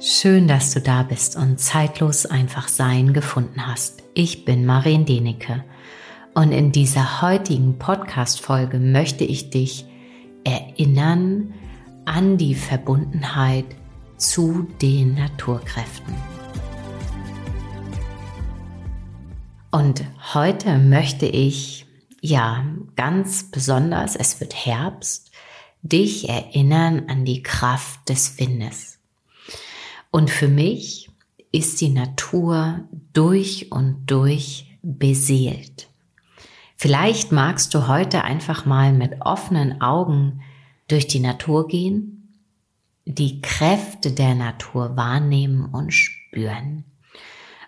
Schön, dass du da bist und zeitlos einfach sein gefunden hast. Ich bin Marien Denecke und in dieser heutigen Podcast-Folge möchte ich dich erinnern an die Verbundenheit zu den Naturkräften. Und heute möchte ich, ja, ganz besonders, es wird Herbst, dich erinnern an die Kraft des Windes. Und für mich ist die Natur durch und durch beseelt. Vielleicht magst du heute einfach mal mit offenen Augen durch die Natur gehen, die Kräfte der Natur wahrnehmen und spüren.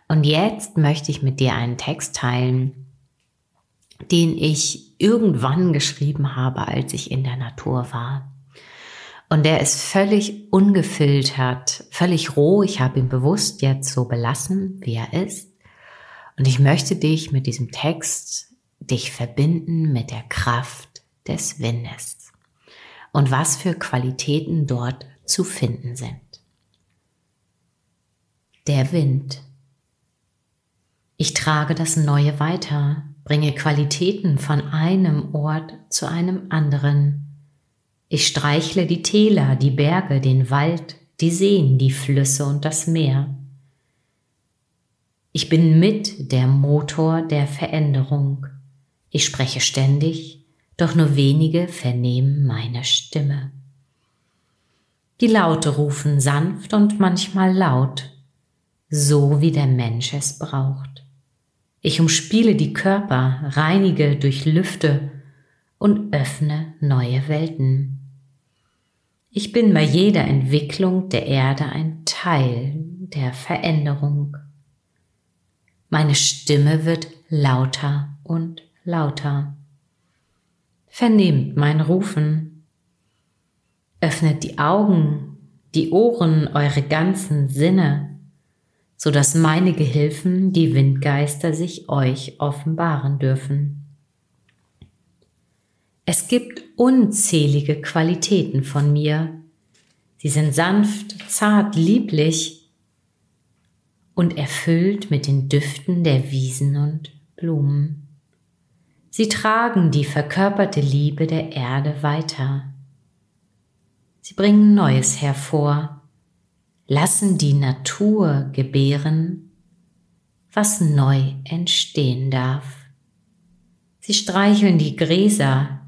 Und jetzt möchte ich mit dir einen Text teilen, den ich irgendwann geschrieben habe, als ich in der Natur war. Und der ist völlig ungefiltert, völlig roh. Ich habe ihn bewusst jetzt so belassen, wie er ist. Und ich möchte dich mit diesem Text, dich verbinden mit der Kraft des Windes. Und was für Qualitäten dort zu finden sind. Der Wind. Ich trage das Neue weiter, bringe Qualitäten von einem Ort zu einem anderen ich streichle die Täler, die Berge, den Wald, die Seen, die Flüsse und das Meer. Ich bin mit der Motor der Veränderung. Ich spreche ständig, doch nur wenige vernehmen meine Stimme. Die Laute rufen sanft und manchmal laut, so wie der Mensch es braucht. Ich umspiele die Körper, reinige, durchlüfte und öffne neue Welten. Ich bin bei jeder Entwicklung der Erde ein Teil der Veränderung. Meine Stimme wird lauter und lauter. Vernehmt mein Rufen. Öffnet die Augen, die Ohren, eure ganzen Sinne, so dass meine Gehilfen, die Windgeister, sich euch offenbaren dürfen. Es gibt unzählige Qualitäten von mir. Sie sind sanft, zart, lieblich und erfüllt mit den Düften der Wiesen und Blumen. Sie tragen die verkörperte Liebe der Erde weiter. Sie bringen Neues hervor, lassen die Natur gebären, was neu entstehen darf. Sie streicheln die Gräser,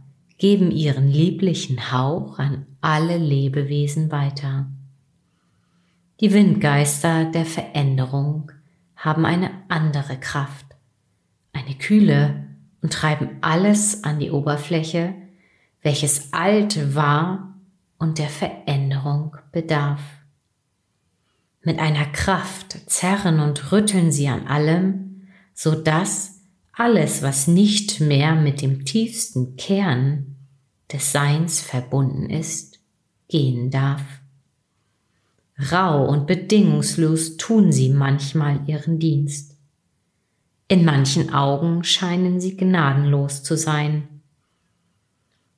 geben ihren lieblichen Hauch an alle Lebewesen weiter. Die Windgeister der Veränderung haben eine andere Kraft, eine kühle und treiben alles an die Oberfläche, welches alt war und der Veränderung bedarf. Mit einer Kraft zerren und rütteln sie an allem, so dass alles, was nicht mehr mit dem tiefsten Kern des Seins verbunden ist, gehen darf. Rau und bedingungslos tun sie manchmal ihren Dienst. In manchen Augen scheinen sie gnadenlos zu sein.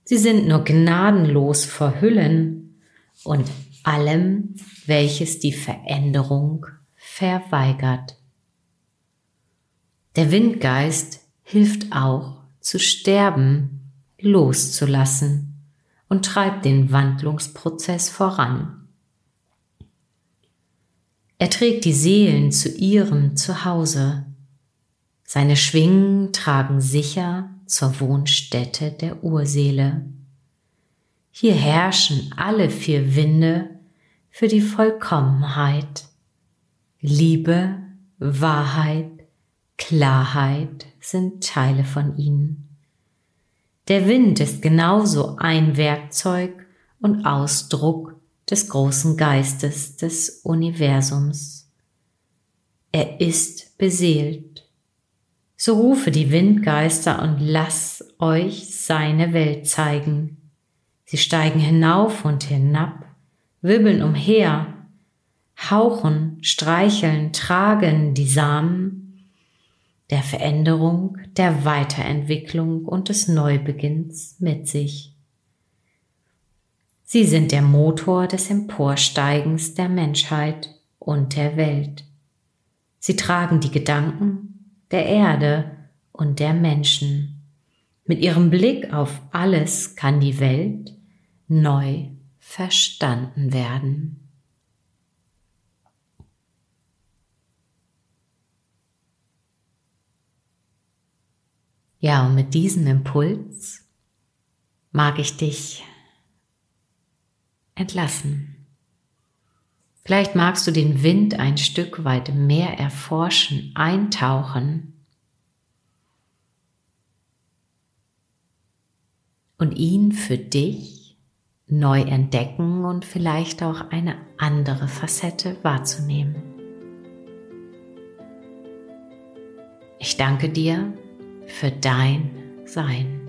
Sie sind nur gnadenlos vor Hüllen und allem, welches die Veränderung verweigert. Der Windgeist hilft auch zu sterben loszulassen und treibt den Wandlungsprozess voran. Er trägt die Seelen zu ihrem Zuhause. Seine Schwingen tragen sicher zur Wohnstätte der Urseele. Hier herrschen alle vier Winde für die Vollkommenheit. Liebe, Wahrheit, Klarheit sind Teile von ihnen. Der Wind ist genauso ein Werkzeug und Ausdruck des großen Geistes des Universums. Er ist beseelt. So rufe die Windgeister und lass euch seine Welt zeigen. Sie steigen hinauf und hinab, wirbeln umher, hauchen, streicheln, tragen die Samen der Veränderung, der Weiterentwicklung und des Neubeginns mit sich. Sie sind der Motor des Emporsteigens der Menschheit und der Welt. Sie tragen die Gedanken der Erde und der Menschen. Mit ihrem Blick auf alles kann die Welt neu verstanden werden. Ja, und mit diesem Impuls mag ich dich entlassen. Vielleicht magst du den Wind ein Stück weit mehr erforschen, eintauchen und ihn für dich neu entdecken und vielleicht auch eine andere Facette wahrzunehmen. Ich danke dir für dein Sein.